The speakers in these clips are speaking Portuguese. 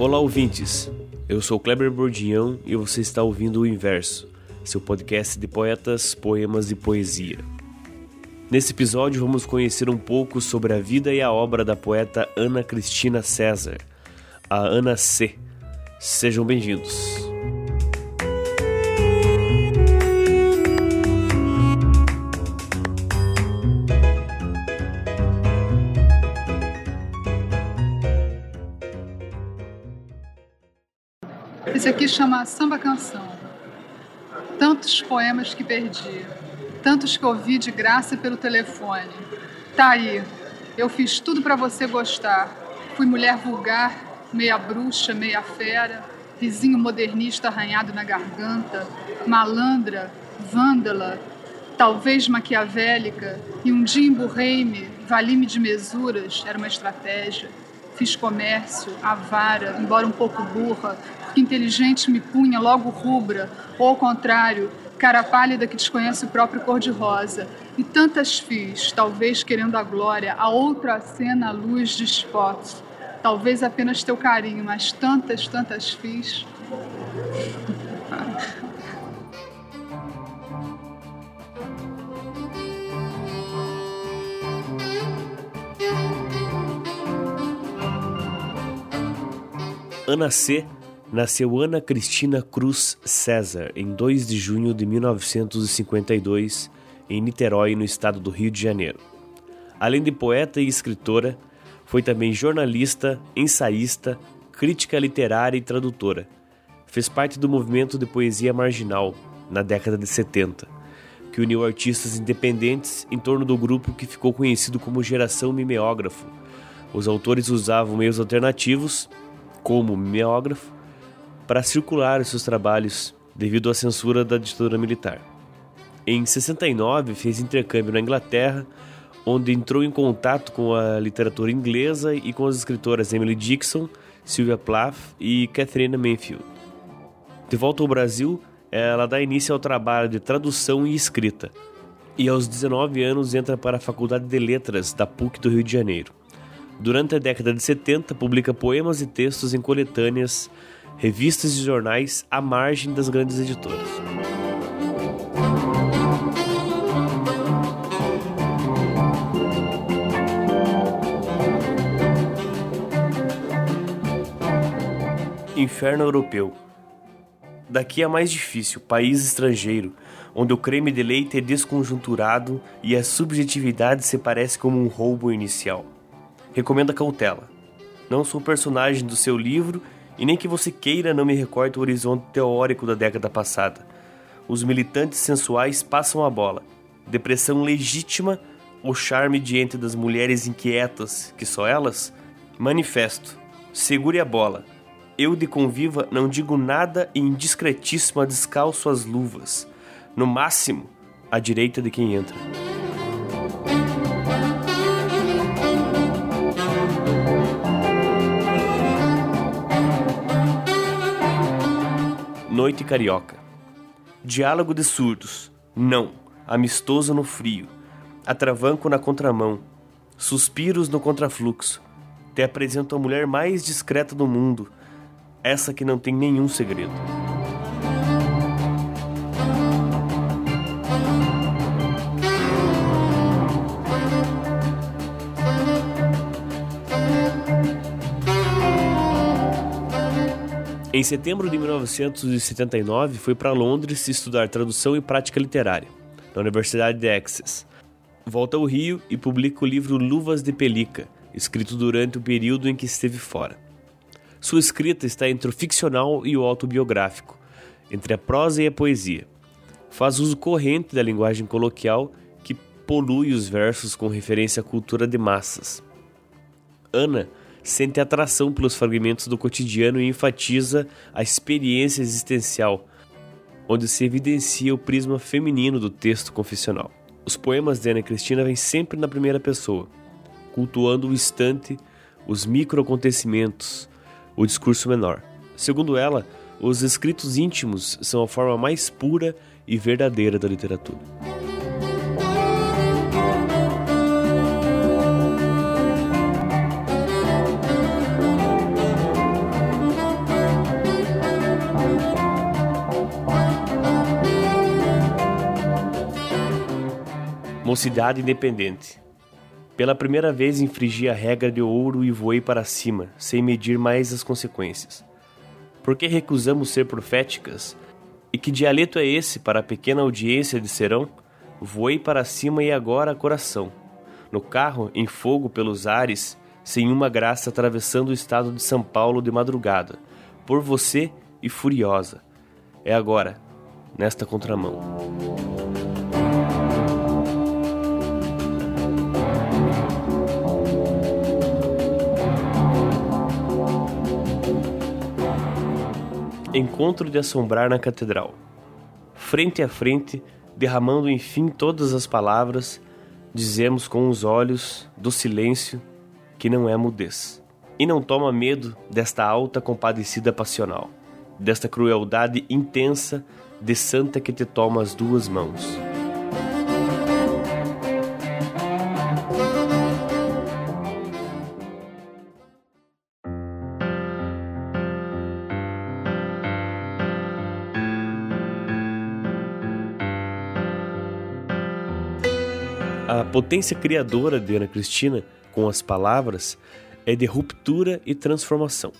Olá, ouvintes. Eu sou Kleber Bordião e você está ouvindo o Inverso, seu podcast de poetas, poemas e poesia. Nesse episódio vamos conhecer um pouco sobre a vida e a obra da poeta Ana Cristina César, a Ana C. Sejam bem-vindos. Esse aqui chama Samba Canção. Tantos poemas que perdi, tantos que ouvi de graça pelo telefone. Tá aí, eu fiz tudo para você gostar. Fui mulher vulgar, meia bruxa, meia fera, vizinho modernista arranhado na garganta, malandra, vândala, talvez maquiavélica, e um dia emburrei-me, vali-me de mesuras, era uma estratégia. Fiz comércio, avara, embora um pouco burra, porque inteligente me punha logo rubra, ou ao contrário, cara pálida que desconhece o próprio cor-de-rosa. E tantas fiz, talvez querendo a glória, a outra cena à luz de spots. Talvez apenas teu carinho, mas tantas, tantas fiz. Ana C. nasceu Ana Cristina Cruz César em 2 de junho de 1952 em Niterói, no estado do Rio de Janeiro. Além de poeta e escritora, foi também jornalista, ensaísta, crítica literária e tradutora. Fez parte do movimento de poesia marginal na década de 70, que uniu artistas independentes em torno do grupo que ficou conhecido como Geração Mimeógrafo. Os autores usavam meios alternativos como mimeógrafo para circular seus trabalhos devido à censura da ditadura militar. Em 69, fez intercâmbio na Inglaterra, onde entrou em contato com a literatura inglesa e com as escritoras Emily Dixon, Sylvia Plath e Catherine Manfield. De volta ao Brasil, ela dá início ao trabalho de tradução e escrita, e aos 19 anos entra para a Faculdade de Letras da PUC do Rio de Janeiro. Durante a década de 70, publica poemas e textos em coletâneas, revistas e jornais à margem das grandes editoras. Inferno Europeu Daqui é mais difícil, país estrangeiro, onde o creme de leite é desconjunturado e a subjetividade se parece como um roubo inicial. Recomenda cautela. Não sou personagem do seu livro e nem que você queira não me recorte o horizonte teórico da década passada. Os militantes sensuais passam a bola. Depressão legítima ou charme diante das mulheres inquietas, que só elas? Manifesto. Segure a bola. Eu de conviva não digo nada e indiscretíssima descalço as luvas. No máximo, à direita de quem entra. Noite Carioca. Diálogo de surdos. Não. Amistoso no frio. Atravanco na contramão. Suspiros no contrafluxo. Te apresento a mulher mais discreta do mundo. Essa que não tem nenhum segredo. Em setembro de 1979, foi para Londres estudar tradução e prática literária, na Universidade de Essex. Volta ao Rio e publica o livro Luvas de Pelica, escrito durante o período em que esteve fora. Sua escrita está entre o ficcional e o autobiográfico, entre a prosa e a poesia. Faz uso corrente da linguagem coloquial que polui os versos com referência à cultura de massas. Ana sente atração pelos fragmentos do cotidiano e enfatiza a experiência existencial, onde se evidencia o prisma feminino do texto confessional. Os poemas de Ana Cristina vêm sempre na primeira pessoa, cultuando o instante, os microacontecimentos, o discurso menor. Segundo ela, os escritos íntimos são a forma mais pura e verdadeira da literatura. Mocidade independente. Pela primeira vez infringi a regra de ouro e voei para cima, sem medir mais as consequências. Por que recusamos ser proféticas? E que dialeto é esse para a pequena audiência de serão? Voei para cima e agora coração. No carro, em fogo pelos ares, sem uma graça atravessando o estado de São Paulo de madrugada, por você e furiosa. É agora, nesta contramão. Encontro de assombrar na catedral. Frente a frente, derramando enfim todas as palavras, dizemos com os olhos do silêncio que não é mudez. E não toma medo desta alta compadecida passional, desta crueldade intensa de santa que te toma as duas mãos. A potência criadora de Ana Cristina, com as palavras, é de ruptura e transformação.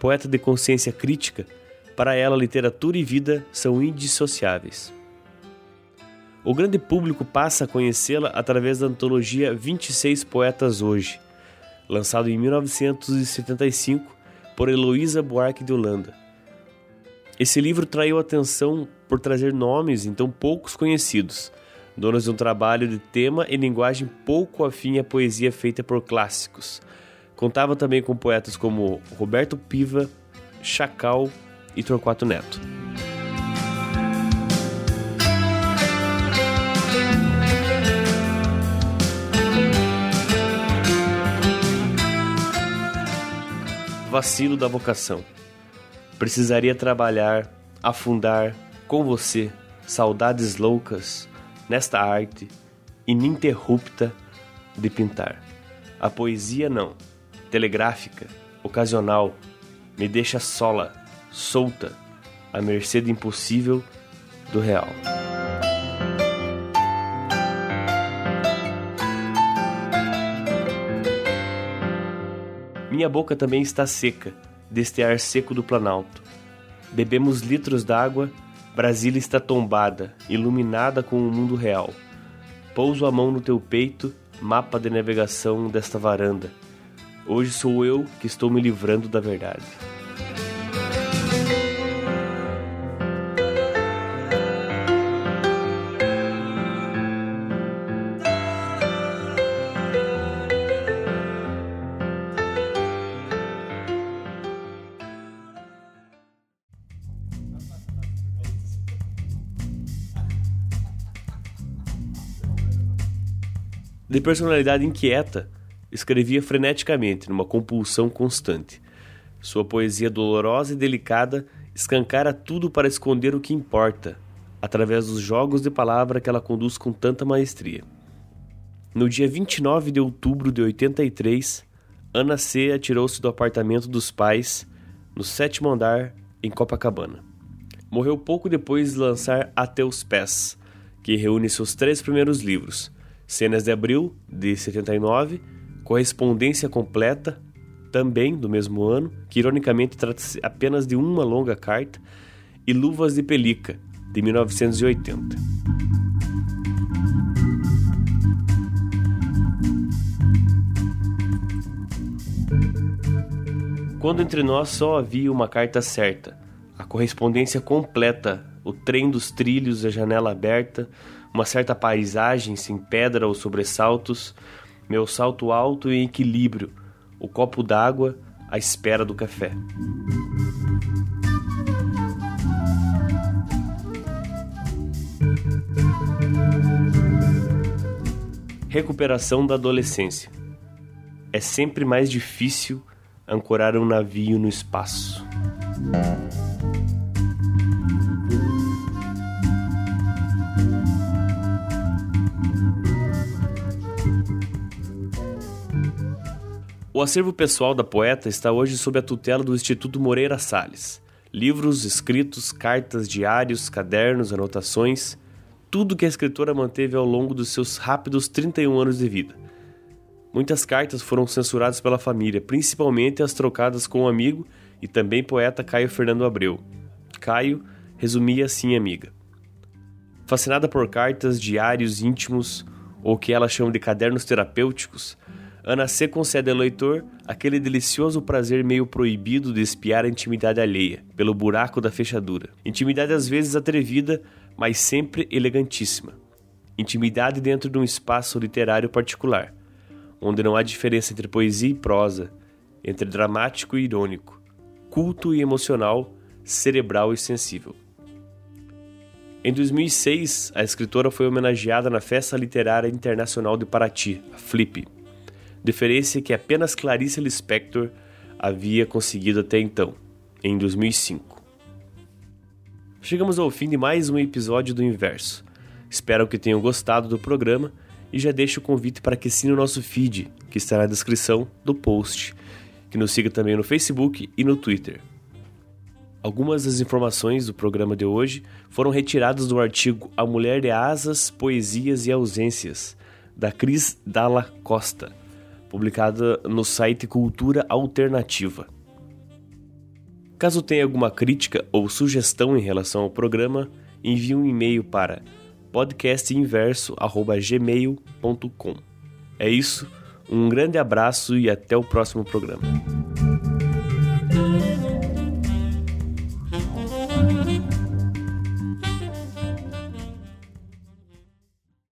Poeta de consciência crítica, para ela literatura e vida são indissociáveis. O grande público passa a conhecê-la através da antologia 26 Poetas Hoje, lançado em 1975 por Heloísa Buarque de Holanda. Esse livro traiu atenção por trazer nomes então poucos conhecidos, donos de um trabalho de tema e linguagem pouco afim à poesia feita por clássicos. Contava também com poetas como Roberto Piva, Chacal e Torquato Neto. Vacilo da vocação. Precisaria trabalhar, afundar com você saudades loucas nesta arte ininterrupta de pintar. A poesia não, telegráfica, ocasional, me deixa sola, solta, à mercê do impossível do real. Minha boca também está seca, deste ar seco do Planalto. Bebemos litros d'água Brasília está tombada, iluminada com o mundo real. Pouso a mão no teu peito, mapa de navegação desta varanda. Hoje sou eu que estou me livrando da verdade. De personalidade inquieta, escrevia freneticamente, numa compulsão constante. Sua poesia dolorosa e delicada escancara tudo para esconder o que importa, através dos jogos de palavra que ela conduz com tanta maestria. No dia 29 de outubro de 83, Ana C. atirou-se do apartamento dos pais, no sétimo andar, em Copacabana. Morreu pouco depois de lançar Até os Pés, que reúne seus três primeiros livros, Cenas de Abril, de 79, Correspondência Completa, também do mesmo ano, que ironicamente trata-se apenas de uma longa carta, e Luvas de Pelica, de 1980. Quando entre nós só havia uma carta certa, a correspondência completa, o trem dos trilhos, a janela aberta, uma certa paisagem sem pedra ou sobressaltos, meu salto alto e equilíbrio, o copo d'água à espera do café. Recuperação da adolescência. É sempre mais difícil ancorar um navio no espaço. O acervo pessoal da poeta está hoje sob a tutela do Instituto Moreira Salles. Livros, escritos, cartas, diários, cadernos, anotações, tudo que a escritora manteve ao longo dos seus rápidos 31 anos de vida. Muitas cartas foram censuradas pela família, principalmente as trocadas com o um amigo e também poeta Caio Fernando Abreu. Caio resumia assim, amiga. Fascinada por cartas, diários íntimos, ou que ela chama de cadernos terapêuticos, Ana C. concede ao leitor aquele delicioso prazer meio proibido de espiar a intimidade alheia, pelo buraco da fechadura. Intimidade às vezes atrevida, mas sempre elegantíssima. Intimidade dentro de um espaço literário particular, onde não há diferença entre poesia e prosa, entre dramático e irônico, culto e emocional, cerebral e sensível. Em 2006, a escritora foi homenageada na Festa Literária Internacional de Paraty, a FLIP, diferença que apenas Clarice Lispector havia conseguido até então, em 2005. Chegamos ao fim de mais um episódio do Inverso. Espero que tenham gostado do programa e já deixo o convite para que assine o nosso feed, que está na descrição do post, que nos siga também no Facebook e no Twitter. Algumas das informações do programa de hoje foram retiradas do artigo A Mulher de Asas, Poesias e Ausências, da Cris Dalla Costa, publicada no site Cultura Alternativa. Caso tenha alguma crítica ou sugestão em relação ao programa, envie um e-mail para podcastinverso@gmail.com. É isso, um grande abraço e até o próximo programa.